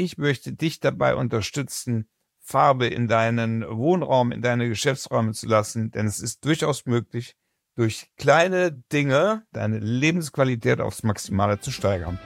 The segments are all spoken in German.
Ich möchte dich dabei unterstützen, Farbe in deinen Wohnraum, in deine Geschäftsräume zu lassen, denn es ist durchaus möglich, durch kleine Dinge deine Lebensqualität aufs Maximale zu steigern.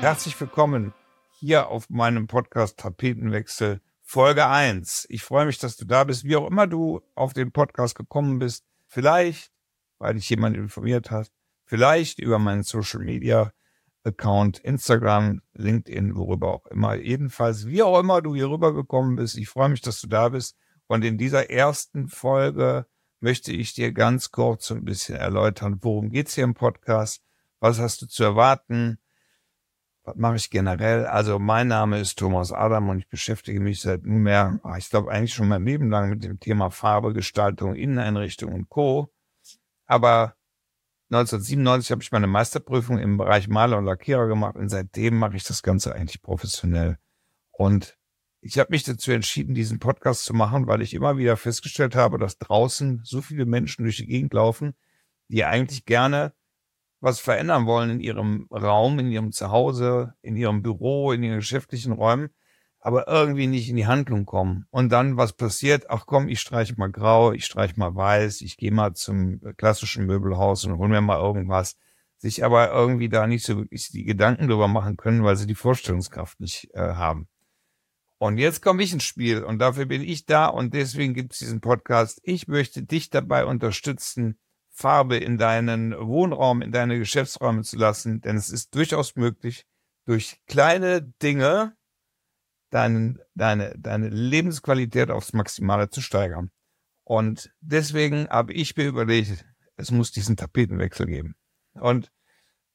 Herzlich willkommen hier auf meinem Podcast Tapetenwechsel Folge 1. Ich freue mich, dass du da bist, wie auch immer du auf den Podcast gekommen bist. Vielleicht, weil dich jemand informiert hat, vielleicht über meinen Social Media Account, Instagram, LinkedIn, worüber auch immer. Jedenfalls, wie auch immer du hier rübergekommen bist, ich freue mich, dass du da bist. Und in dieser ersten Folge möchte ich dir ganz kurz so ein bisschen erläutern, worum geht's hier im Podcast, was hast du zu erwarten, was mache ich generell? Also mein Name ist Thomas Adam und ich beschäftige mich seit nunmehr, ah, ich glaube eigentlich schon mein Leben lang mit dem Thema Farbe, Gestaltung, Inneneinrichtung und Co. Aber 1997 habe ich meine Meisterprüfung im Bereich Maler und Lackierer gemacht und seitdem mache ich das Ganze eigentlich professionell. Und ich habe mich dazu entschieden, diesen Podcast zu machen, weil ich immer wieder festgestellt habe, dass draußen so viele Menschen durch die Gegend laufen, die eigentlich gerne was verändern wollen in ihrem Raum, in ihrem Zuhause, in ihrem Büro, in ihren geschäftlichen Räumen, aber irgendwie nicht in die Handlung kommen. Und dann was passiert? Ach komm, ich streiche mal grau, ich streiche mal weiß, ich gehe mal zum klassischen Möbelhaus und hol mir mal irgendwas. Sich aber irgendwie da nicht so wirklich die Gedanken drüber machen können, weil sie die Vorstellungskraft nicht äh, haben. Und jetzt komme ich ins Spiel und dafür bin ich da und deswegen gibt es diesen Podcast. Ich möchte dich dabei unterstützen, Farbe in deinen Wohnraum, in deine Geschäftsräume zu lassen, denn es ist durchaus möglich, durch kleine Dinge deinen, deine, deine Lebensqualität aufs Maximale zu steigern. Und deswegen habe ich mir überlegt, es muss diesen Tapetenwechsel geben. Und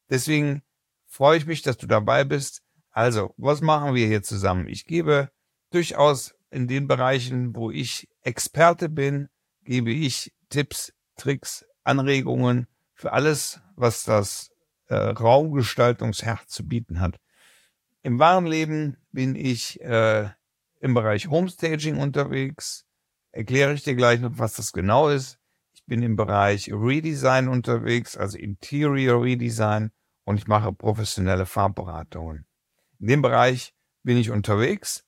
deswegen freue ich mich, dass du dabei bist. Also, was machen wir hier zusammen? Ich gebe durchaus in den Bereichen, wo ich Experte bin, gebe ich Tipps, Tricks, Anregungen für alles, was das äh, Raumgestaltungsherz zu bieten hat. Im wahren Leben bin ich äh, im Bereich Homestaging unterwegs. Erkläre ich dir gleich noch, was das genau ist. Ich bin im Bereich Redesign unterwegs, also Interior Redesign und ich mache professionelle Farbberatungen. In dem Bereich bin ich unterwegs,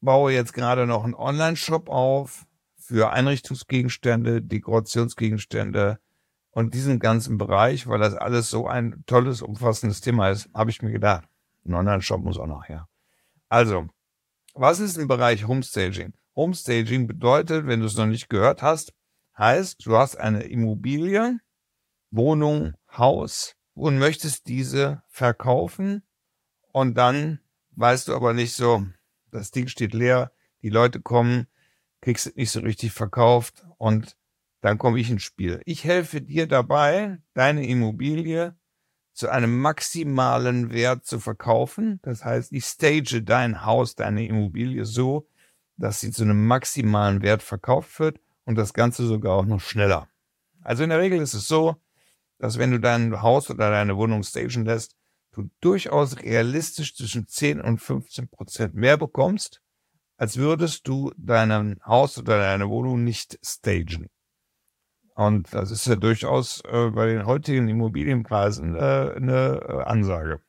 baue jetzt gerade noch einen Online-Shop auf, für Einrichtungsgegenstände, Dekorationsgegenstände und diesen ganzen Bereich, weil das alles so ein tolles, umfassendes Thema ist, habe ich mir gedacht. Ein Online-Shop muss auch noch her. Also, was ist im Bereich Homestaging? Homestaging bedeutet, wenn du es noch nicht gehört hast, heißt, du hast eine Immobilie, Wohnung, Haus und möchtest diese verkaufen und dann weißt du aber nicht so, das Ding steht leer, die Leute kommen, kriegst es nicht so richtig verkauft und dann komme ich ins Spiel. Ich helfe dir dabei, deine Immobilie zu einem maximalen Wert zu verkaufen. Das heißt, ich stage dein Haus, deine Immobilie so, dass sie zu einem maximalen Wert verkauft wird und das Ganze sogar auch noch schneller. Also in der Regel ist es so, dass wenn du dein Haus oder deine Wohnung stagen lässt, du durchaus realistisch zwischen 10 und 15 Prozent mehr bekommst, als würdest du dein Haus oder deine Wohnung nicht stagen. Und das ist ja durchaus äh, bei den heutigen Immobilienpreisen äh, eine äh, Ansage.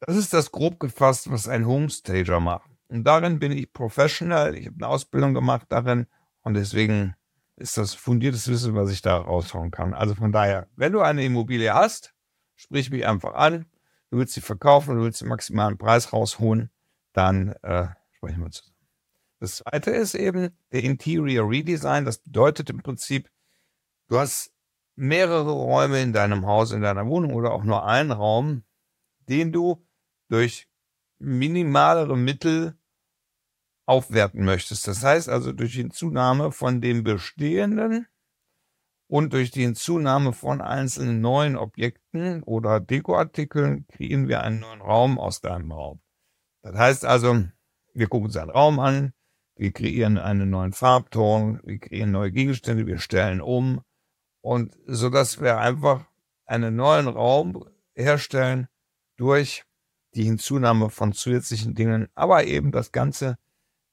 Das ist das grob gefasst, was ein Homestager macht. Und darin bin ich professional. Ich habe eine Ausbildung gemacht darin und deswegen ist das fundiertes Wissen, was ich da raushauen kann. Also von daher, wenn du eine Immobilie hast, sprich mich einfach an. Du willst sie verkaufen, du willst den maximalen Preis rausholen, dann äh, sprechen wir zusammen. Das zweite ist eben der Interior Redesign. Das bedeutet im Prinzip, du hast mehrere Räume in deinem Haus, in deiner Wohnung oder auch nur einen Raum, den du durch minimalere Mittel aufwerten möchtest. Das heißt also durch die Zunahme von dem Bestehenden und durch die Hinzunahme von einzelnen neuen Objekten oder Dekoartikeln kreieren wir einen neuen Raum aus deinem Raum. Das heißt also, wir gucken uns einen Raum an, wir kreieren einen neuen Farbton, wir kreieren neue Gegenstände, wir stellen um und so dass wir einfach einen neuen Raum herstellen durch die Hinzunahme von zusätzlichen Dingen, aber eben das Ganze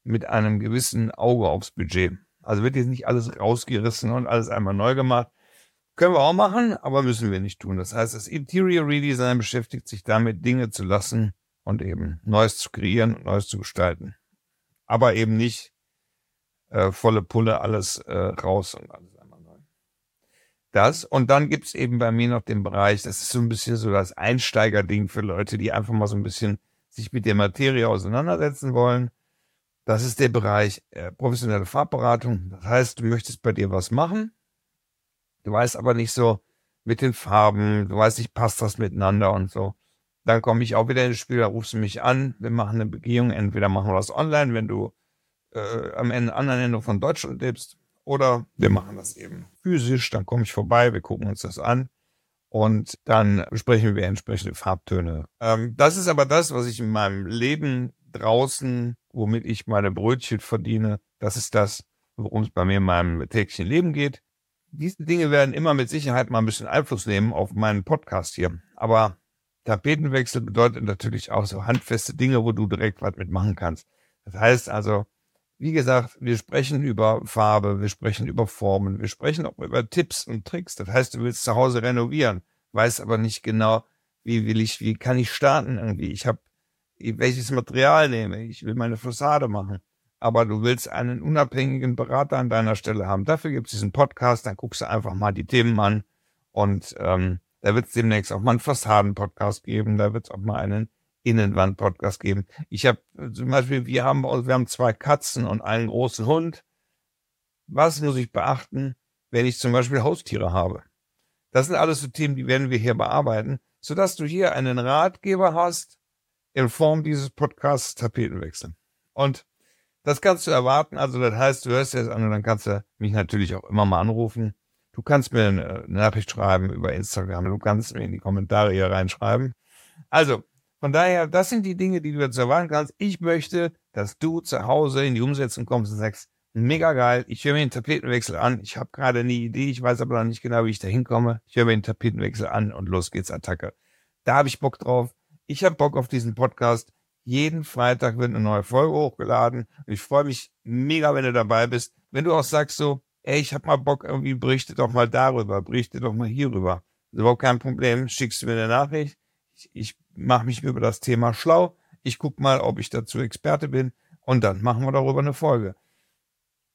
mit einem gewissen Auge aufs Budget. Also wird jetzt nicht alles rausgerissen und alles einmal neu gemacht. Können wir auch machen, aber müssen wir nicht tun. Das heißt, das Interior Redesign beschäftigt sich damit, Dinge zu lassen und eben Neues zu kreieren und Neues zu gestalten. Aber eben nicht äh, volle Pulle alles äh, raus und alles einmal neu. Das und dann gibt's eben bei mir noch den Bereich, das ist so ein bisschen so das Einsteigerding für Leute, die einfach mal so ein bisschen sich mit der Materie auseinandersetzen wollen. Das ist der Bereich äh, professionelle Farbberatung. Das heißt, du möchtest bei dir was machen, du weißt aber nicht so mit den Farben, du weißt nicht, passt das miteinander und so. Dann komme ich auch wieder ins Spiel, da rufst du mich an, wir machen eine Begehung, entweder machen wir das online, wenn du äh, am Ende, anderen Ende von Deutschland lebst, oder wir machen das eben physisch, dann komme ich vorbei, wir gucken uns das an und dann besprechen wir entsprechende Farbtöne. Ähm, das ist aber das, was ich in meinem Leben draußen, womit ich meine Brötchen verdiene. Das ist das, worum es bei mir in meinem täglichen Leben geht. Diese Dinge werden immer mit Sicherheit mal ein bisschen Einfluss nehmen auf meinen Podcast hier. Aber Tapetenwechsel bedeutet natürlich auch so handfeste Dinge, wo du direkt was mitmachen kannst. Das heißt also, wie gesagt, wir sprechen über Farbe, wir sprechen über Formen, wir sprechen auch über Tipps und Tricks. Das heißt, du willst zu Hause renovieren, weißt aber nicht genau, wie will ich, wie kann ich starten irgendwie. Ich habe welches Material nehme. Ich will meine Fassade machen. Aber du willst einen unabhängigen Berater an deiner Stelle haben. Dafür gibt es diesen Podcast, dann guckst du einfach mal die Themen an. Und ähm, da wird es demnächst auch mal einen Fassaden-Podcast geben, da wird es auch mal einen Innenwand-Podcast geben. Ich habe zum Beispiel, wir haben, wir haben zwei Katzen und einen großen Hund. Was muss ich beachten, wenn ich zum Beispiel Haustiere habe? Das sind alles so Themen, die werden wir hier bearbeiten, sodass du hier einen Ratgeber hast, in Form dieses Podcasts Tapetenwechsel. Und das kannst du erwarten. Also das heißt, du hörst jetzt an und dann kannst du mich natürlich auch immer mal anrufen. Du kannst mir eine Nachricht schreiben über Instagram. Du kannst mir in die Kommentare hier reinschreiben. Also, von daher, das sind die Dinge, die du jetzt erwarten kannst. Ich möchte, dass du zu Hause in die Umsetzung kommst und sagst, mega geil, ich höre mir den Tapetenwechsel an. Ich habe gerade eine Idee, ich weiß aber noch nicht genau, wie ich da hinkomme. Ich höre mir den Tapetenwechsel an und los geht's, Attacke. Da habe ich Bock drauf. Ich habe Bock auf diesen Podcast. Jeden Freitag wird eine neue Folge hochgeladen. Ich freue mich mega, wenn du dabei bist. Wenn du auch sagst so, ey, ich habe mal Bock, irgendwie berichte doch mal darüber, berichte doch mal hierüber. Das ist überhaupt kein Problem. Schickst du mir eine Nachricht. Ich, ich mache mich über das Thema schlau. Ich guck mal, ob ich dazu Experte bin. Und dann machen wir darüber eine Folge.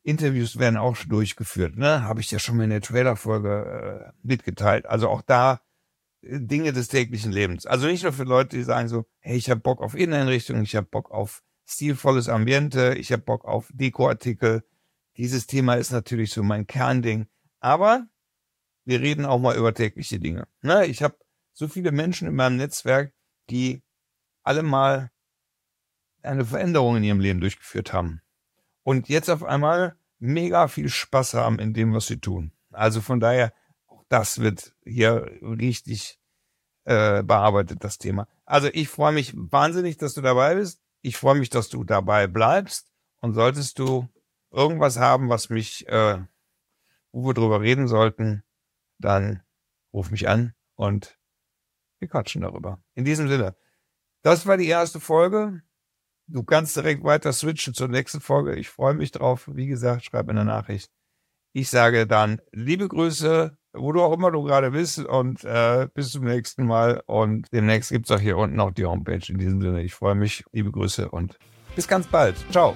Interviews werden auch schon durchgeführt, ne? Habe ich ja schon mal in der Trailer-Folge äh, mitgeteilt. Also auch da Dinge des täglichen Lebens. Also nicht nur für Leute, die sagen so, hey, ich habe Bock auf Inneneinrichtung, ich habe Bock auf stilvolles Ambiente, ich habe Bock auf Dekoartikel. Dieses Thema ist natürlich so mein Kernding. Aber wir reden auch mal über tägliche Dinge. Ne? Ich habe so viele Menschen in meinem Netzwerk, die alle mal eine Veränderung in ihrem Leben durchgeführt haben. Und jetzt auf einmal mega viel Spaß haben in dem, was sie tun. Also von daher, das wird hier richtig äh, bearbeitet, das Thema. Also ich freue mich wahnsinnig, dass du dabei bist. Ich freue mich, dass du dabei bleibst. Und solltest du irgendwas haben, was mich, äh, wo wir drüber reden sollten, dann ruf mich an und wir quatschen darüber. In diesem Sinne, das war die erste Folge. Du kannst direkt weiter switchen zur nächsten Folge. Ich freue mich drauf. Wie gesagt, schreib mir eine Nachricht. Ich sage dann liebe Grüße wo du auch immer du gerade bist und äh, bis zum nächsten Mal. Und demnächst gibt's auch hier unten auch die Homepage. In diesem Sinne, ich freue mich. Liebe Grüße und bis ganz bald. Ciao.